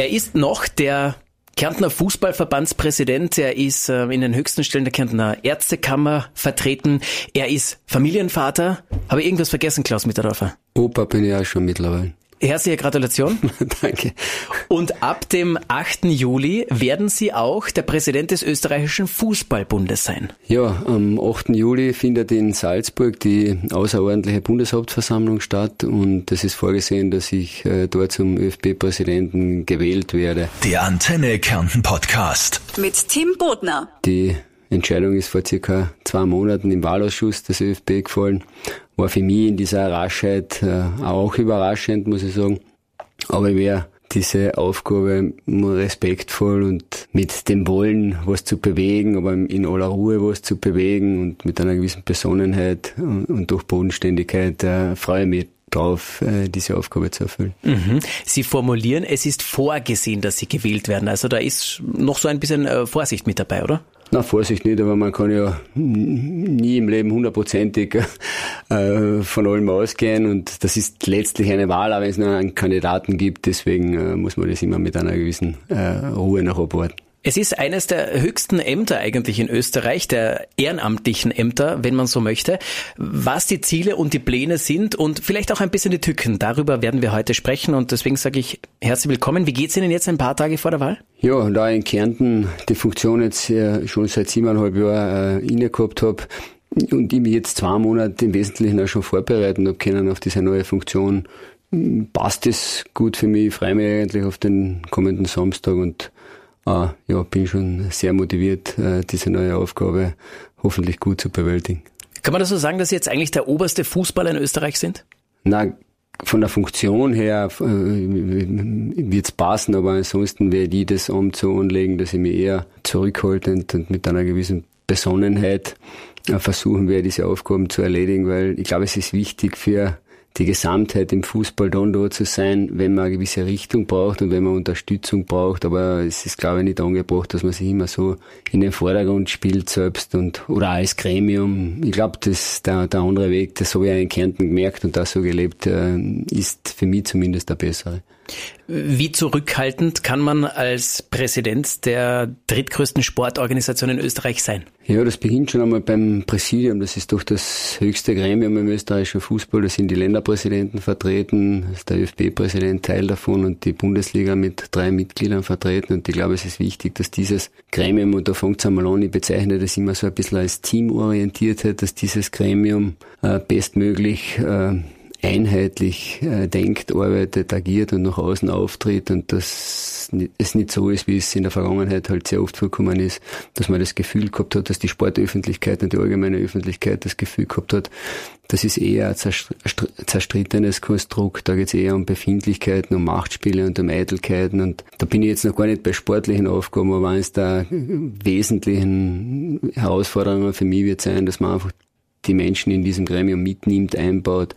Er ist noch der Kärntner Fußballverbandspräsident, er ist äh, in den höchsten Stellen der Kärntner Ärztekammer vertreten, er ist Familienvater. Habe ich irgendwas vergessen, Klaus Mitterdorfer? Opa bin ich auch schon mittlerweile. Herzliche Gratulation. Danke. Und ab dem 8. Juli werden Sie auch der Präsident des österreichischen Fußballbundes sein. Ja, am 8. Juli findet in Salzburg die außerordentliche Bundeshauptversammlung statt und es ist vorgesehen, dass ich äh, dort zum ÖFB-Präsidenten gewählt werde. Der Antenne Kärnten Podcast. Mit Tim Bodner. Die Entscheidung ist vor circa zwei Monaten im Wahlausschuss des ÖFB gefallen. War für mich in dieser Raschheit äh, auch überraschend, muss ich sagen. Aber wäre diese Aufgabe respektvoll und mit dem Wollen, was zu bewegen, aber in aller Ruhe was zu bewegen und mit einer gewissen Besonnenheit und, durch Bodenständigkeit äh, freue ich mich drauf, äh, diese Aufgabe zu erfüllen. Mhm. Sie formulieren, es ist vorgesehen, dass Sie gewählt werden. Also da ist noch so ein bisschen Vorsicht mit dabei, oder? Na, Vorsicht nicht, aber man kann ja nie im Leben hundertprozentig äh, von allem ausgehen und das ist letztlich eine Wahl, auch wenn es nur einen Kandidaten gibt, deswegen äh, muss man das immer mit einer gewissen äh, Ruhe noch abwarten. Es ist eines der höchsten Ämter eigentlich in Österreich, der ehrenamtlichen Ämter, wenn man so möchte. Was die Ziele und die Pläne sind und vielleicht auch ein bisschen die Tücken, darüber werden wir heute sprechen und deswegen sage ich herzlich willkommen. Wie geht's Ihnen jetzt ein paar Tage vor der Wahl? Ja, da in Kärnten die Funktion jetzt schon seit siebeneinhalb Jahren äh, inne gehabt habe, und ich mich jetzt zwei Monate im Wesentlichen auch schon vorbereiten habe können auf diese neue Funktion, passt es gut für mich. Ich freue mich eigentlich auf den kommenden Samstag und äh, ja, bin schon sehr motiviert, äh, diese neue Aufgabe hoffentlich gut zu bewältigen. Kann man das so sagen, dass Sie jetzt eigentlich der oberste Fußballer in Österreich sind? Na, von der Funktion her äh, wird es passen, aber ansonsten werde ich das Amt so anlegen, dass ich mich eher zurückhaltend und mit einer gewissen Besonnenheit äh, versuchen werde, diese Aufgaben zu erledigen, weil ich glaube, es ist wichtig für die Gesamtheit im Fußball dann da zu sein, wenn man eine gewisse Richtung braucht und wenn man Unterstützung braucht. Aber es ist, glaube ich, nicht angebracht, dass man sich immer so in den Vordergrund spielt selbst und oder als Gremium. Ich glaube, dass der, der andere Weg, das habe ich auch in Kärnten gemerkt und das so gelebt, äh, ist für mich zumindest der bessere. Wie zurückhaltend kann man als Präsident der drittgrößten Sportorganisation in Österreich sein? Ja, das beginnt schon einmal beim Präsidium. Das ist doch das höchste Gremium im österreichischen Fußball. Da sind die Länderpräsidenten vertreten, ist der ÖFB-Präsident Teil davon und die Bundesliga mit drei Mitgliedern vertreten. Und ich glaube, es ist wichtig, dass dieses Gremium, und da fängt es einmal an, ich bezeichne das immer so ein bisschen als teamorientiert, dass dieses Gremium äh, bestmöglich äh, einheitlich äh, denkt, arbeitet, agiert und nach außen auftritt und dass es nicht so ist, wie es in der Vergangenheit halt sehr oft vorkommen ist, dass man das Gefühl gehabt hat, dass die Sportöffentlichkeit und die allgemeine Öffentlichkeit das Gefühl gehabt hat, das ist eher ein zerstrittenes Konstrukt, da geht es eher um Befindlichkeiten, um Machtspiele und um Eitelkeiten und da bin ich jetzt noch gar nicht bei sportlichen Aufgaben, aber eines der wesentlichen Herausforderungen für mich wird sein, dass man einfach die Menschen in diesem Gremium mitnimmt, einbaut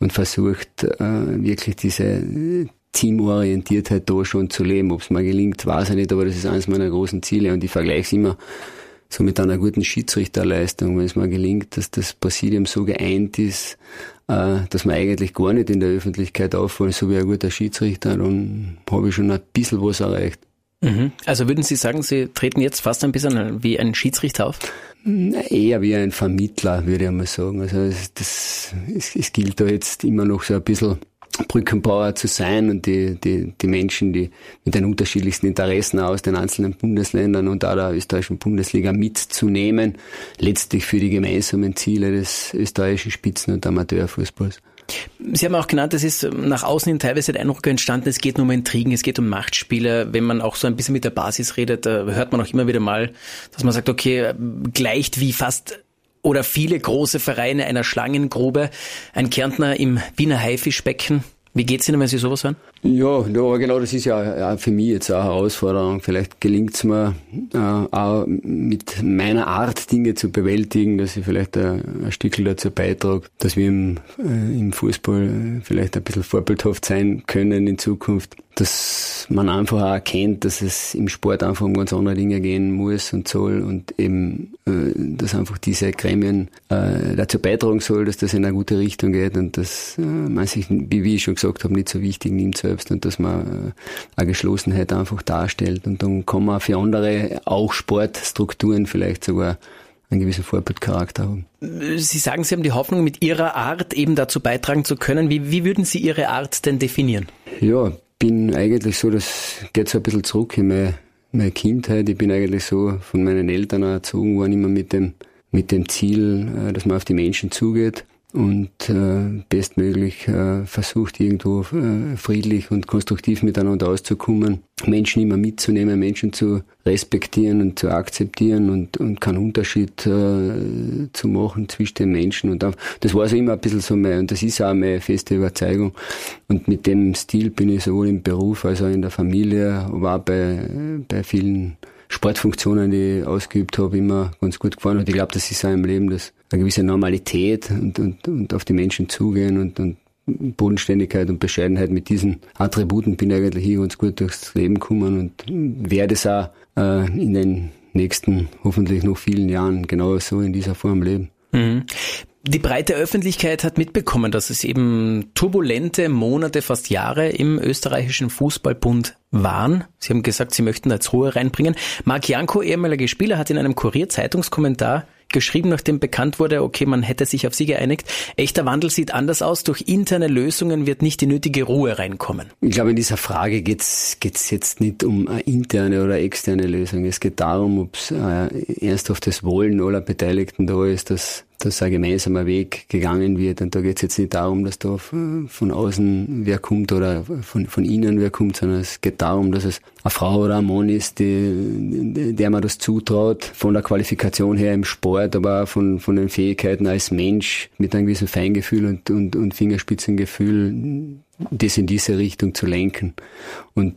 und versucht äh, wirklich diese Teamorientiertheit da schon zu leben. Ob es mal gelingt, weiß ich nicht, aber das ist eines meiner großen Ziele und ich vergleiche es immer so mit einer guten Schiedsrichterleistung, wenn es mal gelingt, dass das Präsidium so geeint ist, äh, dass man eigentlich gar nicht in der Öffentlichkeit auffallen, so wie ein guter Schiedsrichter, dann habe ich schon ein bisschen was erreicht. Mhm. Also würden Sie sagen, Sie treten jetzt fast ein bisschen wie ein Schiedsrichter auf? Eher wie ein Vermittler, würde ich mal sagen. Also es, das, es, es gilt da jetzt immer noch so ein bisschen Brückenbauer zu sein und die, die, die Menschen, die mit den unterschiedlichsten Interessen aus den einzelnen Bundesländern und auch der österreichischen Bundesliga mitzunehmen, letztlich für die gemeinsamen Ziele des österreichischen Spitzen- und Amateurfußballs. Sie haben auch genannt, es ist nach außen hin teilweise der Eindruck entstanden, es geht nur um Intrigen, es geht um Machtspiele. Wenn man auch so ein bisschen mit der Basis redet, hört man auch immer wieder mal, dass man sagt, okay, gleicht wie fast oder viele große Vereine einer Schlangengrube, ein Kärntner im Wiener Haifischbecken. Wie geht's Ihnen, wenn Sie sowas hören? Ja, ja genau, das ist ja für mich jetzt eine Herausforderung. Vielleicht gelingt es mir äh, auch mit meiner Art, Dinge zu bewältigen, dass ich vielleicht ein, ein Stück dazu beitrage, dass wir im, äh, im Fußball vielleicht ein bisschen vorbildhaft sein können in Zukunft. Das man einfach auch erkennt, dass es im Sport einfach um ganz andere Dinge gehen muss und soll und eben, äh, dass einfach diese Gremien äh, dazu beitragen soll, dass das in eine gute Richtung geht und dass äh, man sich, wie ich schon gesagt habe, nicht so wichtig nimmt selbst und dass man äh, eine Geschlossenheit einfach darstellt und dann kann man für andere auch Sportstrukturen vielleicht sogar einen gewissen Vorbildcharakter haben. Sie sagen, Sie haben die Hoffnung, mit Ihrer Art eben dazu beitragen zu können. Wie, wie würden Sie Ihre Art denn definieren? Ja, bin eigentlich so, das geht so ein bisschen zurück in meine, meine Kindheit. Ich bin eigentlich so von meinen Eltern erzogen worden, immer mit dem, mit dem Ziel, äh, dass man auf die Menschen zugeht und äh, bestmöglich äh, versucht, irgendwo äh, friedlich und konstruktiv miteinander auszukommen, Menschen immer mitzunehmen, Menschen zu respektieren und zu akzeptieren und, und keinen Unterschied äh, zu machen zwischen den Menschen. Und das war so immer ein bisschen so mein, und das ist auch meine feste Überzeugung. Und mit dem Stil bin ich sowohl im Beruf als auch in der Familie, auch bei, bei vielen Sportfunktionen, die ich ausgeübt habe, immer ganz gut gefahren. Und ich glaube, das ist auch im Leben das eine gewisse Normalität und, und, und auf die Menschen zugehen und, und Bodenständigkeit und Bescheidenheit mit diesen Attributen bin ich eigentlich hier ganz gut durchs Leben gekommen und werde es auch äh, in den nächsten, hoffentlich noch vielen Jahren genau so in dieser Form leben. Mhm. Die breite Öffentlichkeit hat mitbekommen, dass es eben turbulente Monate, fast Jahre im österreichischen Fußballbund waren. Sie haben gesagt, Sie möchten da jetzt Ruhe reinbringen. Marc Janko, ehemaliger Spieler, hat in einem Kurier-Zeitungskommentar geschrieben, nachdem bekannt wurde, okay, man hätte sich auf sie geeinigt. Echter Wandel sieht anders aus. Durch interne Lösungen wird nicht die nötige Ruhe reinkommen. Ich glaube, in dieser Frage geht's geht's jetzt nicht um eine interne oder externe Lösung. Es geht darum, ob es äh, ernsthaftes Wollen aller Beteiligten da ist, dass dass ein gemeinsamer Weg gegangen wird. Und da geht es jetzt nicht darum, dass da von außen wer kommt oder von, von innen wer kommt, sondern es geht darum, dass es eine Frau oder ein Mann ist, die, der man das zutraut, von der Qualifikation her im Sport, aber auch von, von den Fähigkeiten als Mensch mit einem gewissen Feingefühl und, und, und Fingerspitzengefühl, das in diese Richtung zu lenken. Und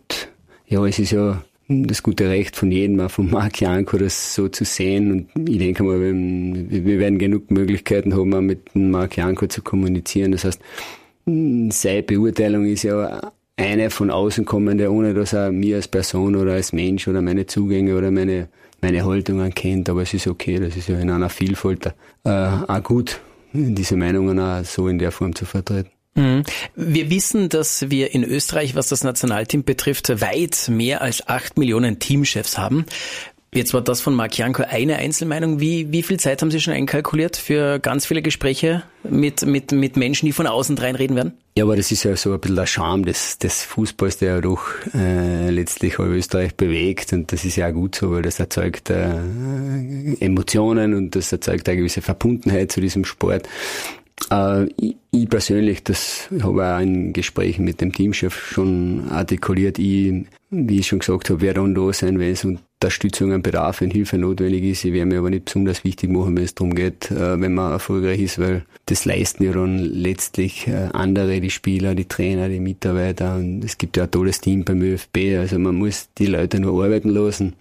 ja, es ist ja das gute Recht von jedem, auch von Marc Janko, das so zu sehen. Und ich denke mal, wir werden genug Möglichkeiten haben, auch mit Marc Janko zu kommunizieren. Das heißt, seine Beurteilung ist ja eine von außen kommende, ohne dass er mir als Person oder als Mensch oder meine Zugänge oder meine, meine Haltungen kennt. Aber es ist okay, das ist ja in einer Vielfalt äh, auch gut, diese Meinungen auch so in der Form zu vertreten. Mhm. Wir wissen, dass wir in Österreich, was das Nationalteam betrifft, weit mehr als acht Millionen Teamchefs haben. Jetzt war das von Marc Janko eine Einzelmeinung. Wie, wie viel Zeit haben Sie schon einkalkuliert für ganz viele Gespräche mit, mit, mit Menschen, die von außen reinreden werden? Ja, aber das ist ja so ein bisschen der Charme des, des Fußballs, der ja doch äh, letztlich auch Österreich bewegt. Und das ist ja auch gut so, weil das erzeugt äh, Emotionen und das erzeugt eine gewisse Verbundenheit zu diesem Sport. Äh, ich, ich, persönlich, das habe auch in Gesprächen mit dem Teamchef schon artikuliert, ich, wie ich schon gesagt habe, werde dann da sein, wenn es Unterstützung bedarf, wenn Hilfe notwendig ist. Ich werde mir aber nicht besonders wichtig machen, wenn es darum geht, äh, wenn man erfolgreich ist, weil das leisten ja dann letztlich äh, andere, die Spieler, die Trainer, die Mitarbeiter. Und es gibt ja ein tolles Team beim ÖFB. Also man muss die Leute nur arbeiten lassen.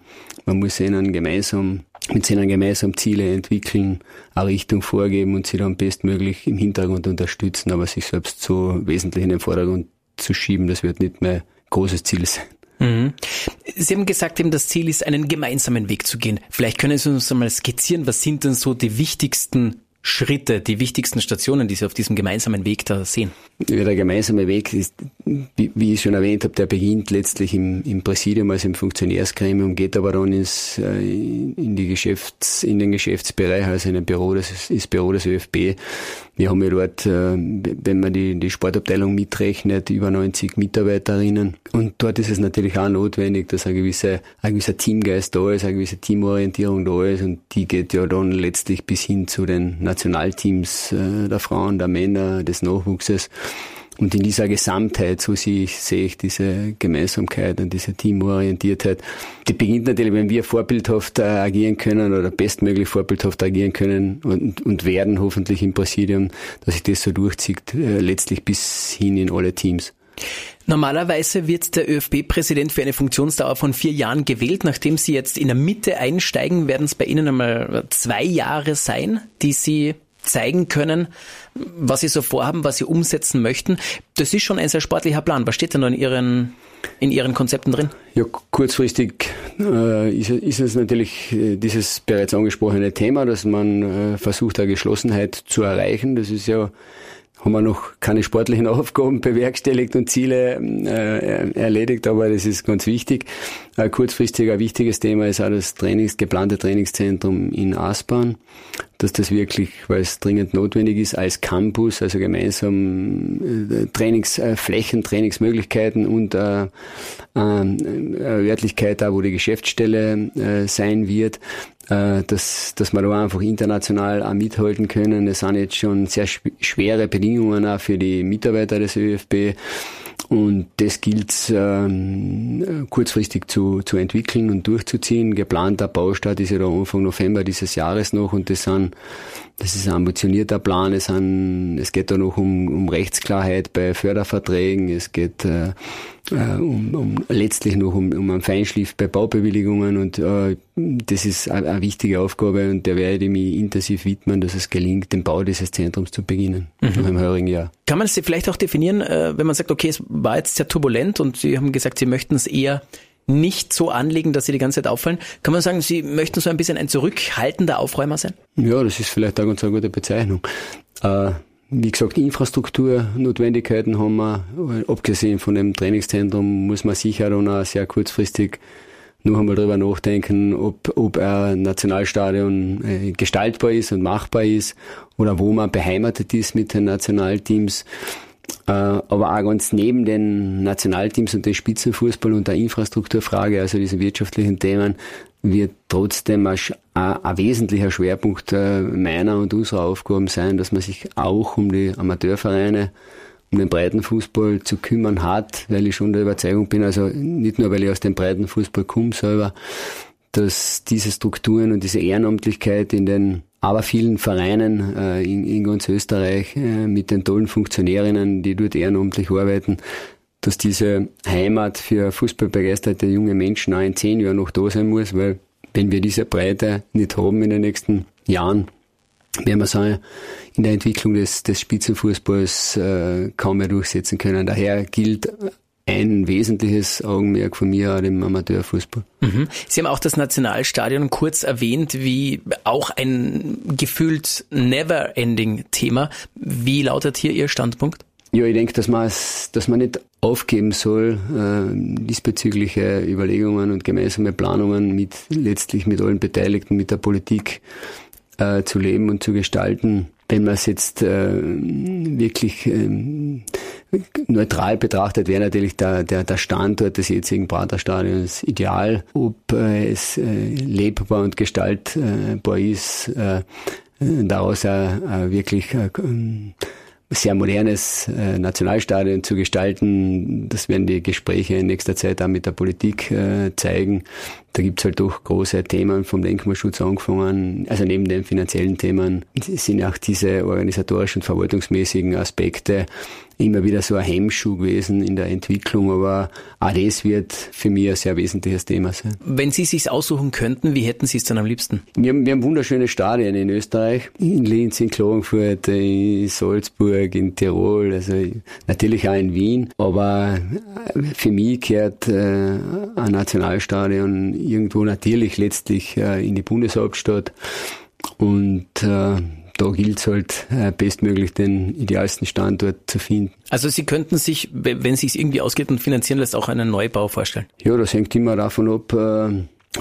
Man muss ihnen gemeinsam mit ihnen gemeinsam Ziele entwickeln, eine Richtung vorgeben und sie dann bestmöglich im Hintergrund unterstützen, aber sich selbst so wesentlich in den Vordergrund zu schieben, das wird nicht mehr großes Ziel sein. Mhm. Sie haben gesagt, eben das Ziel ist, einen gemeinsamen Weg zu gehen. Vielleicht können Sie uns einmal skizzieren, was sind denn so die wichtigsten Schritte, die wichtigsten Stationen, die Sie auf diesem gemeinsamen Weg da sehen? Ja, der gemeinsame Weg ist, wie, ich schon erwähnt habe, der beginnt letztlich im, im Präsidium, also im Funktionärsgremium, geht aber dann ins, äh, in die Geschäfts, in den Geschäftsbereich, also in ein Büro, das ist Büro des ÖFB. Wir haben ja dort, äh, wenn man die, die Sportabteilung mitrechnet, über 90 Mitarbeiterinnen. Und dort ist es natürlich auch notwendig, dass ein gewisser, ein gewisser Teamgeist da ist, eine gewisse Teamorientierung da ist. Und die geht ja dann letztlich bis hin zu den Nationalteams äh, der Frauen, der Männer, des Nachwuchses. Und in dieser Gesamtheit, so sehe ich, sehe ich diese Gemeinsamkeit und diese Teamorientiertheit. Die beginnt natürlich, wenn wir vorbildhaft äh, agieren können oder bestmöglich vorbildhaft agieren können und, und werden hoffentlich im Präsidium, dass sich das so durchzieht, äh, letztlich bis hin in alle Teams. Normalerweise wird der ÖFB-Präsident für eine Funktionsdauer von vier Jahren gewählt. Nachdem Sie jetzt in der Mitte einsteigen, werden es bei Ihnen einmal zwei Jahre sein, die Sie zeigen können, was Sie so vorhaben, was Sie umsetzen möchten. Das ist schon ein sehr sportlicher Plan. Was steht denn da in Ihren in Ihren Konzepten drin? Ja, kurzfristig äh, ist, ist, es natürlich äh, dieses bereits angesprochene Thema, dass man äh, versucht, eine Geschlossenheit zu erreichen. Das ist ja haben wir noch keine sportlichen Aufgaben bewerkstelligt und Ziele äh, erledigt, aber das ist ganz wichtig. Äh, kurzfristig ein wichtiges Thema ist auch das Trainings, geplante Trainingszentrum in Aspern, dass das wirklich, weil es dringend notwendig ist, als Campus, also gemeinsam äh, Trainingsflächen, Trainingsmöglichkeiten und äh, äh, Örtlichkeit da, wo die Geschäftsstelle äh, sein wird, äh, dass, dass wir da einfach international auch mithalten können. Es sind jetzt schon sehr schwere Bedingungen auch für die Mitarbeiter des ÖFB. Und das gilt ähm, kurzfristig zu, zu entwickeln und durchzuziehen. Geplanter Baustart ist ja da Anfang November dieses Jahres noch und das sind das ist ein ambitionierter Plan. Es, sind, es geht da noch um, um Rechtsklarheit bei Förderverträgen. Es geht äh, äh, um, um, letztlich noch um, um einen Feinschliff bei Baubewilligungen. Und äh, das ist eine, eine wichtige Aufgabe und der werde ich mich intensiv widmen, dass es gelingt, den Bau dieses Zentrums zu beginnen mhm. im heurigen Jahr. Kann man es vielleicht auch definieren, äh, wenn man sagt, okay, es war jetzt sehr turbulent und Sie haben gesagt, Sie möchten es eher nicht so anlegen, dass sie die ganze Zeit auffallen. Kann man sagen, Sie möchten so ein bisschen ein zurückhaltender Aufräumer sein? Ja, das ist vielleicht auch ganz eine gute Bezeichnung. Äh, wie gesagt, Infrastrukturnotwendigkeiten haben wir. Abgesehen von dem Trainingszentrum muss man sicher dann auch sehr kurzfristig noch einmal darüber nachdenken, ob, ob ein Nationalstadion äh, gestaltbar ist und machbar ist oder wo man beheimatet ist mit den Nationalteams. Äh, aber auch ganz neben den Nationalteams und dem Spitzenfußball und der Infrastrukturfrage, also diesen wirtschaftlichen Themen, wird trotzdem ein, ein wesentlicher Schwerpunkt äh, meiner und unserer Aufgaben sein, dass man sich auch um die Amateurvereine, um den Breitenfußball zu kümmern hat, weil ich schon der Überzeugung bin, also nicht nur, weil ich aus dem Breitenfußball komme selber, dass diese Strukturen und diese Ehrenamtlichkeit in den aber vielen Vereinen äh, in, in, ganz Österreich äh, mit den tollen Funktionärinnen, die dort ehrenamtlich arbeiten, dass diese Heimat für fußballbegeisterte junge Menschen auch in zehn Jahren noch da sein muss, weil wenn wir diese Breite nicht haben in den nächsten Jahren, werden wir sagen, in der Entwicklung des, des Spitzenfußballs äh, kaum mehr durchsetzen können. Daher gilt ein wesentliches Augenmerk von mir an dem Amateurfußball. Mhm. Sie haben auch das Nationalstadion kurz erwähnt, wie auch ein gefühlt never-ending Thema. Wie lautet hier Ihr Standpunkt? Ja, ich denke, dass man dass man nicht aufgeben soll, äh, diesbezügliche Überlegungen und gemeinsame Planungen mit letztlich mit allen Beteiligten, mit der Politik äh, zu leben und zu gestalten. Wenn man es jetzt äh, wirklich ähm, neutral betrachtet, wäre natürlich der, der, der Standort des jetzigen Praterstadions ideal. Ob äh, es äh, lebbar und gestaltbar ist, äh, daraus äh, wirklich äh, sehr modernes äh, Nationalstadion zu gestalten. Das werden die Gespräche in nächster Zeit auch mit der Politik äh, zeigen. Da gibt's halt doch große Themen vom Denkmalschutz angefangen. Also neben den finanziellen Themen sind auch diese organisatorischen, verwaltungsmäßigen Aspekte immer wieder so ein Hemmschuh gewesen in der Entwicklung, aber auch das wird für mich ein sehr wesentliches Thema sein. Wenn Sie sich aussuchen könnten, wie hätten Sie es dann am liebsten? Wir haben, wir haben wunderschöne Stadien in Österreich, in Linz, in Klagenfurt, in Salzburg, in Tirol, also natürlich auch in Wien, aber für mich gehört äh, ein Nationalstadion irgendwo natürlich letztlich äh, in die Bundeshauptstadt und äh, da gilt es halt äh, bestmöglich den idealsten Standort zu finden. Also Sie könnten sich, wenn es sich irgendwie ausgeht und finanzieren lässt, auch einen Neubau vorstellen? Ja, das hängt immer davon ab,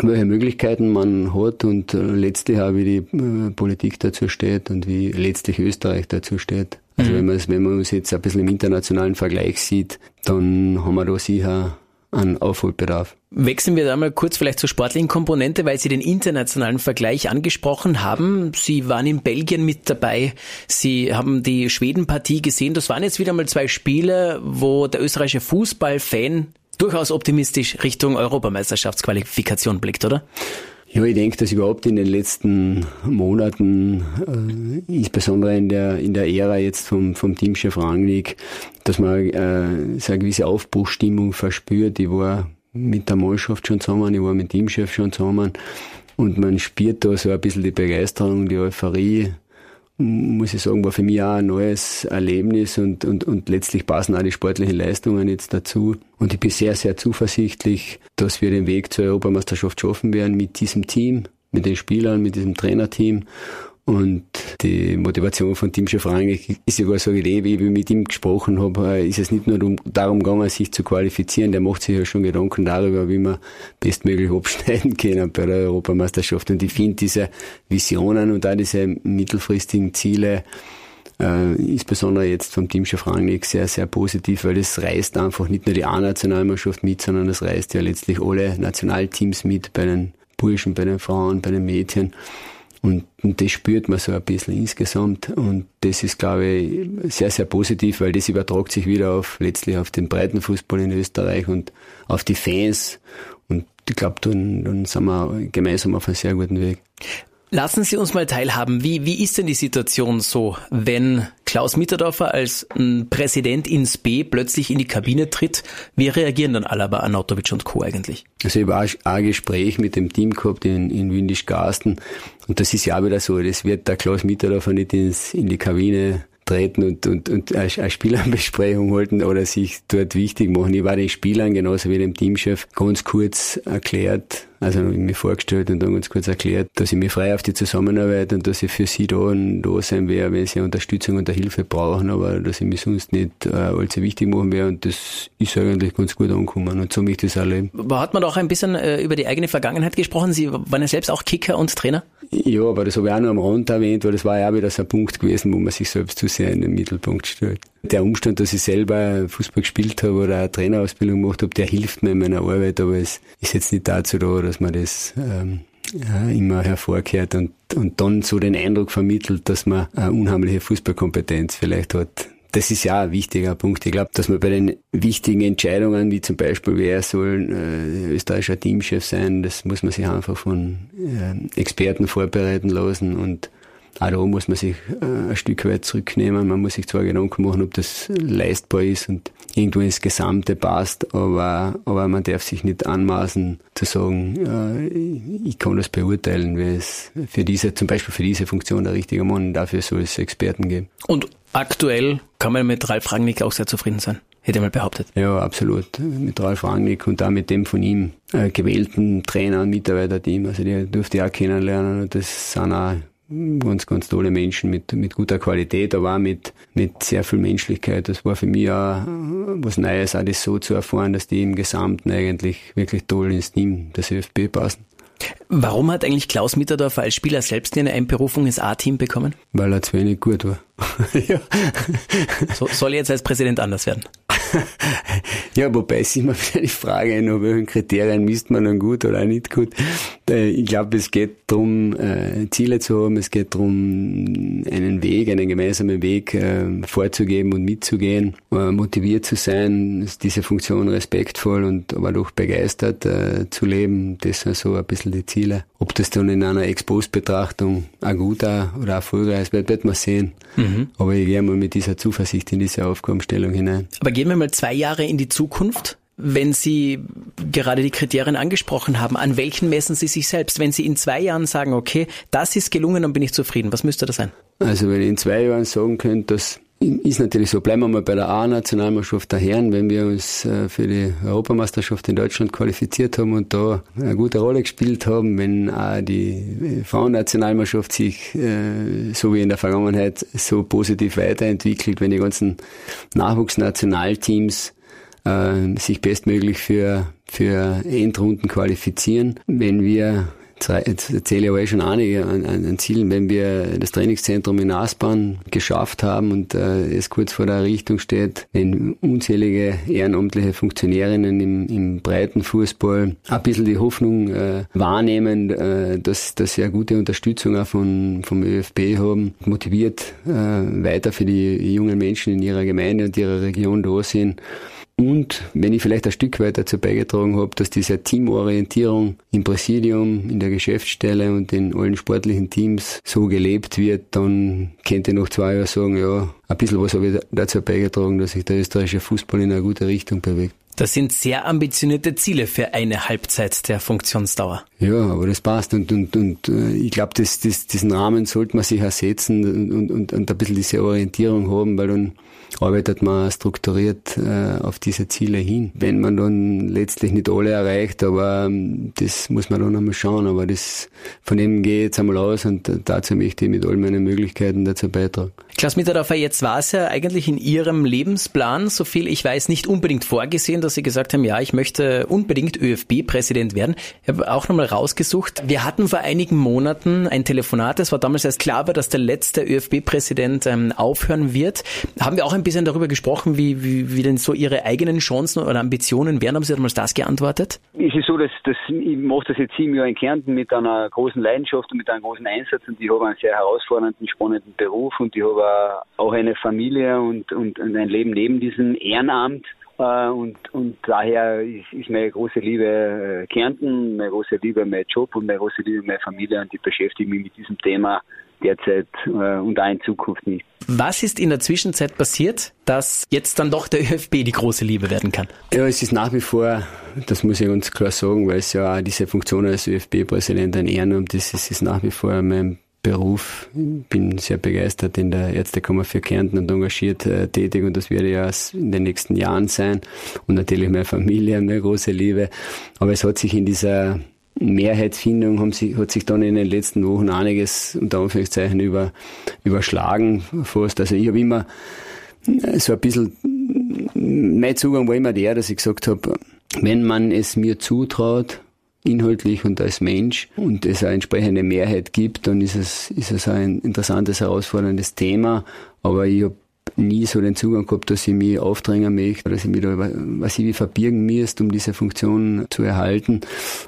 welche Möglichkeiten man hat und letztlich auch wie die Politik dazu steht und wie letztlich Österreich dazu steht. Also mhm. wenn, wenn man uns jetzt ein bisschen im internationalen Vergleich sieht, dann haben wir da sicher an Aufholbedarf. Wechseln wir da mal kurz vielleicht zur sportlichen Komponente, weil Sie den internationalen Vergleich angesprochen haben. Sie waren in Belgien mit dabei. Sie haben die Schwedenpartie gesehen. Das waren jetzt wieder mal zwei Spiele, wo der österreichische Fußballfan durchaus optimistisch Richtung Europameisterschaftsqualifikation blickt, oder? Ja, ich denke, dass überhaupt in den letzten Monaten, äh, insbesondere in der, in der Ära jetzt vom, vom Teamchef Rangnick, dass man äh, so eine gewisse Aufbruchstimmung verspürt. Ich war mit der Mannschaft schon zusammen, ich war mit dem Teamchef schon zusammen und man spürt da so ein bisschen die Begeisterung, die Euphorie muss ich sagen, war für mich auch ein neues Erlebnis und, und, und letztlich passen auch die sportlichen Leistungen jetzt dazu. Und ich bin sehr, sehr zuversichtlich, dass wir den Weg zur Europameisterschaft schaffen werden mit diesem Team, mit den Spielern, mit diesem Trainerteam. Und die Motivation von Teamchef Rangnick ist ja gar so Idee, wie ich mit ihm gesprochen habe, äh, ist es nicht nur darum gegangen, sich zu qualifizieren, der macht sich ja schon Gedanken darüber, wie man bestmöglich abschneiden können bei der Europameisterschaft. Und ich finde diese Visionen und auch diese mittelfristigen Ziele, äh, insbesondere jetzt vom Teamchef Rangnick sehr, sehr positiv, weil das reißt einfach nicht nur die A-Nationalmannschaft mit, sondern das reißt ja letztlich alle Nationalteams mit bei den Burschen, bei den Frauen, bei den Mädchen. Und, das spürt man so ein bisschen insgesamt. Und das ist, glaube ich, sehr, sehr positiv, weil das übertragt sich wieder auf letztlich auf den Breitenfußball in Österreich und auf die Fans. Und ich glaube, dann, dann sind wir gemeinsam auf einem sehr guten Weg. Lassen Sie uns mal teilhaben. Wie, wie ist denn die Situation so, wenn Klaus Mitterdorfer als Präsident ins B plötzlich in die Kabine tritt? Wie reagieren dann Alaba, Anautovic und Co. eigentlich? Also ich habe auch ein Gespräch mit dem Team gehabt in, in Windisch-Garsten und das ist ja auch wieder so, das wird der Klaus Mitterdorfer nicht ins, in die Kabine treten und, und, und eine Spielerbesprechung halten oder sich dort wichtig machen. Ich war den Spielern genauso wie dem Teamchef ganz kurz erklärt, also mir vorgestellt und dann ganz kurz erklärt, dass ich mich frei auf die Zusammenarbeit und dass ich für sie da, und da sein werde, wenn sie Unterstützung und Hilfe brauchen, aber dass ich mich sonst nicht äh, allzu wichtig machen werde und das ist eigentlich ganz gut angekommen und so möchte ich das. Aber hat man auch ein bisschen äh, über die eigene Vergangenheit gesprochen? Sie waren ja selbst auch Kicker und Trainer? Ja, aber das habe ich auch noch am Rand erwähnt, weil das war ja auch wieder so ein Punkt gewesen, wo man sich selbst zu sehr in den Mittelpunkt stellt. Der Umstand, dass ich selber Fußball gespielt habe oder eine Trainerausbildung gemacht habe, der hilft mir in meiner Arbeit, aber es ist jetzt nicht dazu da, dass man das ähm, ja, immer hervorkehrt und, und dann so den Eindruck vermittelt, dass man eine unheimliche Fußballkompetenz vielleicht hat. Das ist ja ein wichtiger Punkt. Ich glaube, dass man bei den wichtigen Entscheidungen, wie zum Beispiel, wer soll äh, österreichischer Teamchef sein, das muss man sich einfach von äh, Experten vorbereiten lassen und auch da muss man sich äh, ein Stück weit zurücknehmen. Man muss sich zwar Gedanken machen, ob das leistbar ist und irgendwo ins Gesamte passt, aber, aber man darf sich nicht anmaßen zu sagen, äh, ich kann das beurteilen, weil es für diese, zum Beispiel für diese Funktion der richtige Mann, dafür soll es Experten geben. Und aktuell kann man mit Ralf Rangnick auch sehr zufrieden sein hätte ich mal behauptet. Ja, absolut. Mit Ralf Rangnick und auch mit dem von ihm äh, gewählten Trainer und Mitarbeiterteam. Also die durfte ich auch kennenlernen das sind auch ganz, ganz tolle Menschen mit, mit guter Qualität, aber auch mit, mit sehr viel Menschlichkeit. Das war für mich auch was Neues, auch das so zu erfahren, dass die im Gesamten eigentlich wirklich toll ins Team des ÖFB passen. Warum hat eigentlich Klaus Mitterdorfer als Spieler selbst eine Einberufung ins A-Team bekommen? Weil er zu wenig gut war. ja. so, soll jetzt als Präsident anders werden? Ja, wobei es immer wieder die Frage, nach welchen Kriterien misst man dann gut oder nicht gut. Äh, ich glaube, es geht darum, äh, Ziele zu haben, es geht darum, einen Weg, einen gemeinsamen Weg äh, vorzugeben und mitzugehen, motiviert zu sein, diese Funktion respektvoll und aber doch begeistert zu leben. Das sind so ein bisschen die Ziele. Ob das dann in einer Ex-Post-Betrachtung ein guter oder erfolgreich wird, wird man sehen. Mhm. Aber ich gehe mal mit dieser Zuversicht in diese Aufgabenstellung hinein. Aber gehen wir mal zwei Jahre in die Zukunft. Wenn Sie gerade die Kriterien angesprochen haben, an welchen messen Sie sich selbst? Wenn Sie in zwei Jahren sagen, okay, das ist gelungen, dann bin ich zufrieden. Was müsste das sein? Also wenn ich in zwei Jahren sagen könnte, dass ist natürlich so. Bleiben wir mal bei der A-Nationalmannschaft der Herren, wenn wir uns äh, für die Europameisterschaft in Deutschland qualifiziert haben und da eine gute Rolle gespielt haben, wenn auch die äh, Frauennationalmannschaft sich äh, so wie in der Vergangenheit so positiv weiterentwickelt, wenn die ganzen Nachwuchsnationalteams sich bestmöglich für, für Endrunden qualifizieren, wenn wir jetzt erzähle ich aber eh schon einige an, an Zielen, wenn wir das Trainingszentrum in Aspern geschafft haben und äh, es kurz vor der Errichtung steht, wenn unzählige ehrenamtliche Funktionärinnen im, im breiten Fußball ein bisschen die Hoffnung äh, wahrnehmen, äh, dass, dass sie eine gute Unterstützung auch von, vom ÖFB haben, motiviert äh, weiter für die jungen Menschen in ihrer Gemeinde und ihrer Region da sind und wenn ich vielleicht ein Stück weit dazu beigetragen habe, dass diese Teamorientierung im Präsidium, in der Geschäftsstelle und in allen sportlichen Teams so gelebt wird, dann könnte ich nach zwei Jahren sagen, ja, ein bisschen was habe ich dazu beigetragen, dass sich der österreichische Fußball in eine gute Richtung bewegt. Das sind sehr ambitionierte Ziele für eine Halbzeit der Funktionsdauer. Ja, aber das passt und, und, und äh, ich glaube, das, das, diesen Rahmen sollte man sich ersetzen und, und, und ein bisschen diese Orientierung haben, weil dann arbeitet man strukturiert äh, auf diese Ziele hin. Wenn man dann letztlich nicht alle erreicht, aber ähm, das muss man dann einmal schauen. Aber das von dem gehe ich jetzt einmal aus und dazu möchte ich mit all meinen Möglichkeiten dazu beitragen. Klaus Mitterdorfer, jetzt war es ja eigentlich in Ihrem Lebensplan, so viel ich weiß, nicht unbedingt vorgesehen, dass Sie gesagt haben, ja, ich möchte unbedingt ÖFB-Präsident werden. Ich habe auch nochmal rausgesucht. Wir hatten vor einigen Monaten ein Telefonat, es war damals erst klar war, dass der letzte ÖFB-Präsident ähm, aufhören wird. Haben wir auch ein bisschen darüber gesprochen, wie, wie, wie denn so Ihre eigenen Chancen oder Ambitionen wären? Haben Sie damals das geantwortet? Es ist so, dass, dass ich mache das jetzt sieben Jahre in Kärnten mit einer großen Leidenschaft und mit einem großen Einsatz und ich habe einen sehr herausfordernden, spannenden Beruf und ich habe auch eine Familie und, und, und ein Leben neben diesem Ehrenamt. Äh, und, und daher ist, ist meine große Liebe äh, Kärnten, meine große Liebe mein Job und meine große Liebe meine Familie und ich beschäftige mich mit diesem Thema derzeit äh, und auch in Zukunft nicht. Was ist in der Zwischenzeit passiert, dass jetzt dann doch der ÖFB die große Liebe werden kann? Ja, es ist nach wie vor, das muss ich ganz klar sagen, weil es ja auch diese Funktion als ÖFB-Präsident ein Ehrenamt ist, es ist nach wie vor mein Beruf. Ich bin sehr begeistert in der Ärztekammer für Kärnten und engagiert äh, tätig und das werde ja in den nächsten Jahren sein. Und natürlich meine Familie, meine große Liebe. Aber es hat sich in dieser Mehrheitsfindung haben sich, hat sich dann in den letzten Wochen einiges unter Anführungszeichen über, überschlagen fast. Also ich habe immer so ein bisschen, mein Zugang war immer der, dass ich gesagt habe, wenn man es mir zutraut, inhaltlich und als Mensch und es eine entsprechende Mehrheit gibt, dann ist es, ist es ein interessantes, herausforderndes Thema. Aber ich habe nie so den Zugang gehabt, dass ich mich aufdrängen möchte, dass ich mich da was ich wie verbirgen müsste, um diese Funktion zu erhalten.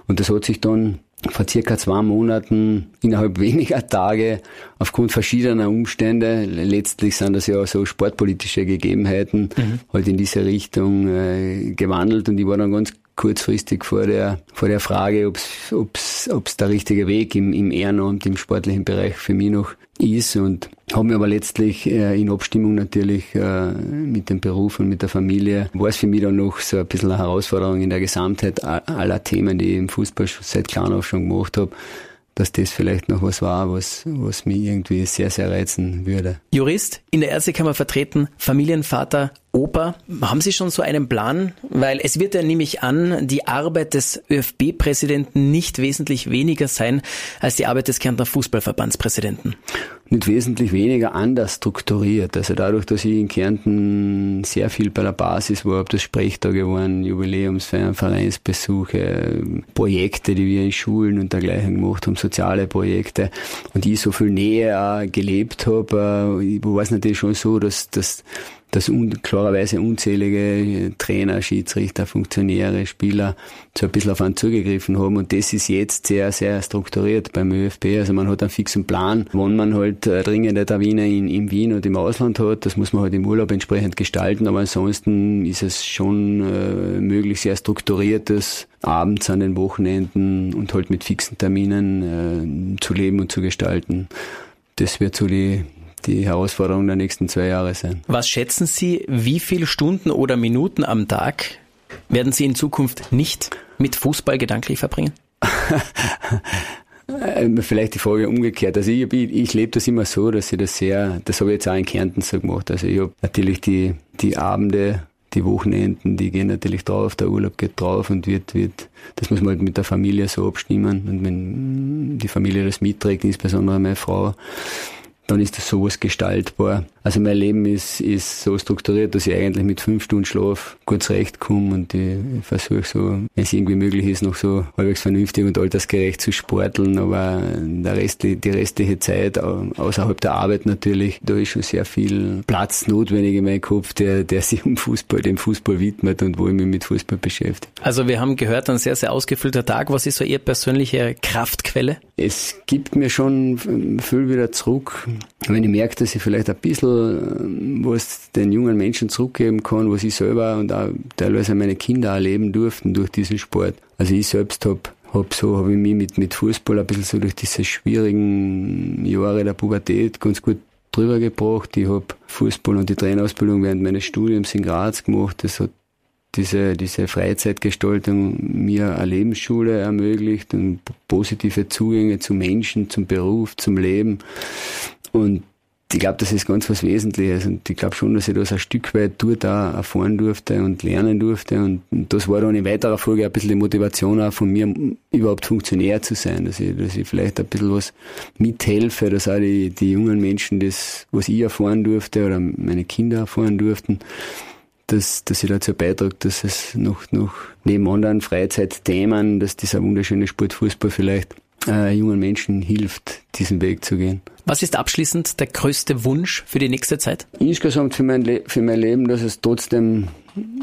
Und das hat sich dann vor circa zwei Monaten innerhalb weniger Tage aufgrund verschiedener Umstände, letztlich sind das ja so sportpolitische Gegebenheiten, mhm. halt in diese Richtung äh, gewandelt und ich war dann ganz kurzfristig vor der, vor der Frage, ob es der richtige Weg im, im Ehrenamt, im sportlichen Bereich für mich noch ist und habe mir aber letztlich äh, in Abstimmung natürlich äh, mit dem Beruf und mit der Familie, war es für mich dann noch so ein bisschen eine Herausforderung in der Gesamtheit aller Themen, die ich im Fußball seit klein auf schon gemacht habe, dass das vielleicht noch was war, was, was mich irgendwie sehr, sehr reizen würde. Jurist, in der Ärztekammer vertreten, Familienvater, Oper. Haben Sie schon so einen Plan? Weil es wird ja nämlich an die Arbeit des ÖFB-Präsidenten nicht wesentlich weniger sein als die Arbeit des Kärntner Fußballverbandspräsidenten. Nicht wesentlich weniger anders strukturiert. Also dadurch, dass ich in Kärnten sehr viel bei der Basis war, ob das Sprechtage waren, Jubiläumsfeiern, Vereinsbesuche, Projekte, die wir in Schulen und dergleichen gemacht haben, soziale Projekte und ich so viel Nähe gelebt habe, äh, war es natürlich schon so, dass, dass dass un klarerweise unzählige Trainer, Schiedsrichter, Funktionäre, Spieler so ein bisschen auf einen zugegriffen haben und das ist jetzt sehr, sehr strukturiert beim ÖFB. Also man hat einen fixen Plan, wann man halt äh, dringende Termine in, in Wien und im Ausland hat. Das muss man halt im Urlaub entsprechend gestalten, aber ansonsten ist es schon äh, möglich, sehr strukturiertes abends an den Wochenenden und halt mit fixen Terminen äh, zu leben und zu gestalten. Das wird so die die Herausforderung der nächsten zwei Jahre sein. Was schätzen Sie, wie viele Stunden oder Minuten am Tag werden Sie in Zukunft nicht mit Fußball gedanklich verbringen? Vielleicht die Frage umgekehrt. Also ich, ich, ich lebe das immer so, dass ich das sehr, das habe ich jetzt auch in Kärnten so gemacht. Also ich habe natürlich die, die Abende, die Wochenenden, die gehen natürlich drauf, der Urlaub geht drauf und wird, wird, das muss man halt mit der Familie so abstimmen. Und wenn die Familie das mitträgt, insbesondere meine Frau, dann ist das sowas gestaltbar. Also mein Leben ist, ist so strukturiert, dass ich eigentlich mit fünf Stunden Schlaf gut zurechtkomme und ich versuche so, wenn es irgendwie möglich ist, noch so halbwegs vernünftig und altersgerecht zu sporteln, aber der Rest, die restliche Zeit, außerhalb der Arbeit natürlich, da ist schon sehr viel Platz notwendig in meinem Kopf, der, der sich um Fußball, dem Fußball widmet und wo ich mich mit Fußball beschäftige. Also wir haben gehört, ein sehr, sehr ausgefüllter Tag. Was ist so Ihre persönliche Kraftquelle? Es gibt mir schon viel wieder zurück, wenn ich merke, dass ich vielleicht ein bisschen ähm, was den jungen Menschen zurückgeben kann, was ich selber und auch teilweise meine Kinder erleben durften durch diesen Sport. Also ich selbst habe hab so, habe ich mich mit, mit Fußball ein bisschen so durch diese schwierigen Jahre der Pubertät ganz gut drüber gebracht. Ich habe Fußball und die Trainerausbildung während meines Studiums in Graz gemacht. Das hat diese, diese Freizeitgestaltung mir eine Lebensschule ermöglicht und positive Zugänge zu Menschen, zum Beruf, zum Leben. Und ich glaube, das ist ganz was Wesentliches. Und ich glaube schon, dass ich das ein Stück weit dort auch erfahren durfte und lernen durfte. Und das war dann in weiterer Folge ein bisschen die Motivation auch von mir, überhaupt Funktionär zu sein, dass ich, dass ich vielleicht ein bisschen was mithelfe, dass auch die, die jungen Menschen das, was ich erfahren durfte oder meine Kinder erfahren durften, dass, dass ich dazu beitrage, dass es noch, noch neben anderen Freizeitthemen, dass dieser wunderschöne Sportfußball vielleicht äh, jungen Menschen hilft, diesen Weg zu gehen. Was ist abschließend der größte Wunsch für die nächste Zeit? Insgesamt für mein, Le für mein Leben, dass es trotzdem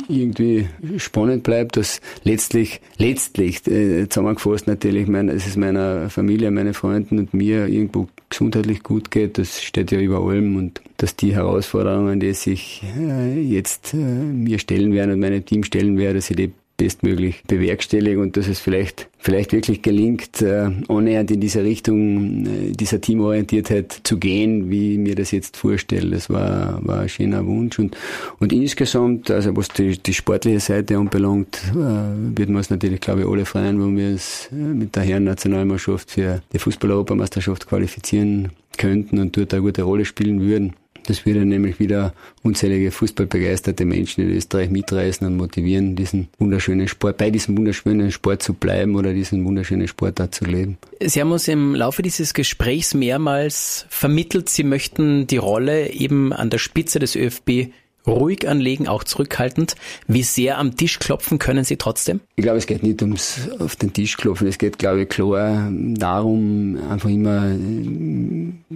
irgendwie spannend bleibt, dass letztlich, letztlich, äh, zusammengefasst natürlich, mein, es ist meiner Familie, meinen Freunden und mir irgendwo gesundheitlich gut geht, das steht ja über allem und dass die Herausforderungen, die sich äh, jetzt äh, mir stellen werden und meinem Team stellen werden, dass ich die bestmöglich bewerkstellige und dass es vielleicht, vielleicht wirklich gelingt, äh, annähernd in diese Richtung, äh, dieser Teamorientiertheit zu gehen, wie mir das jetzt vorstelle. Das war, war ein schöner Wunsch und, und insgesamt, also was die, die sportliche Seite anbelangt, äh, würden wir uns natürlich, glaube ich, alle freuen, wenn wir es äh, mit der Herren-Nationalmannschaft für die Fußball-Europameisterschaft qualifizieren könnten und dort eine gute Rolle spielen würden. Das würde nämlich wieder unzählige fußballbegeisterte Menschen in Österreich mitreißen und motivieren, diesen wunderschönen Sport, bei diesem wunderschönen Sport zu bleiben oder diesen wunderschönen Sport da zu leben. Sie haben uns im Laufe dieses Gesprächs mehrmals vermittelt, Sie möchten die Rolle eben an der Spitze des ÖFB ruhig anlegen, auch zurückhaltend. Wie sehr am Tisch klopfen können Sie trotzdem? Ich glaube, es geht nicht ums auf den Tisch klopfen. Es geht, glaube ich, klar darum, einfach immer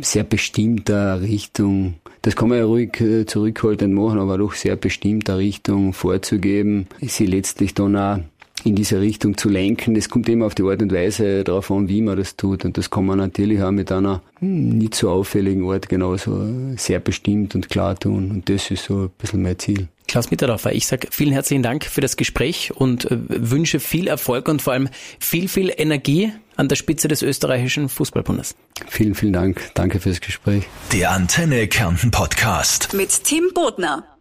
sehr bestimmter Richtung. Das kann man ja ruhig äh, zurückhaltend machen, aber doch sehr bestimmter Richtung vorzugeben, sie letztlich dann auch in diese Richtung zu lenken. Es kommt immer auf die Art und Weise darauf an, wie man das tut. Und das kann man natürlich auch mit einer nicht so auffälligen Art genauso sehr bestimmt und klar tun. Und das ist so ein bisschen mein Ziel. Klaus Mitterdorfer, ich sage vielen herzlichen Dank für das Gespräch und äh, wünsche viel Erfolg und vor allem viel, viel Energie an der Spitze des österreichischen Fußballbundes. Vielen, vielen Dank. Danke fürs Gespräch. Der Antenne Kärnten Podcast. Mit Tim Bodner.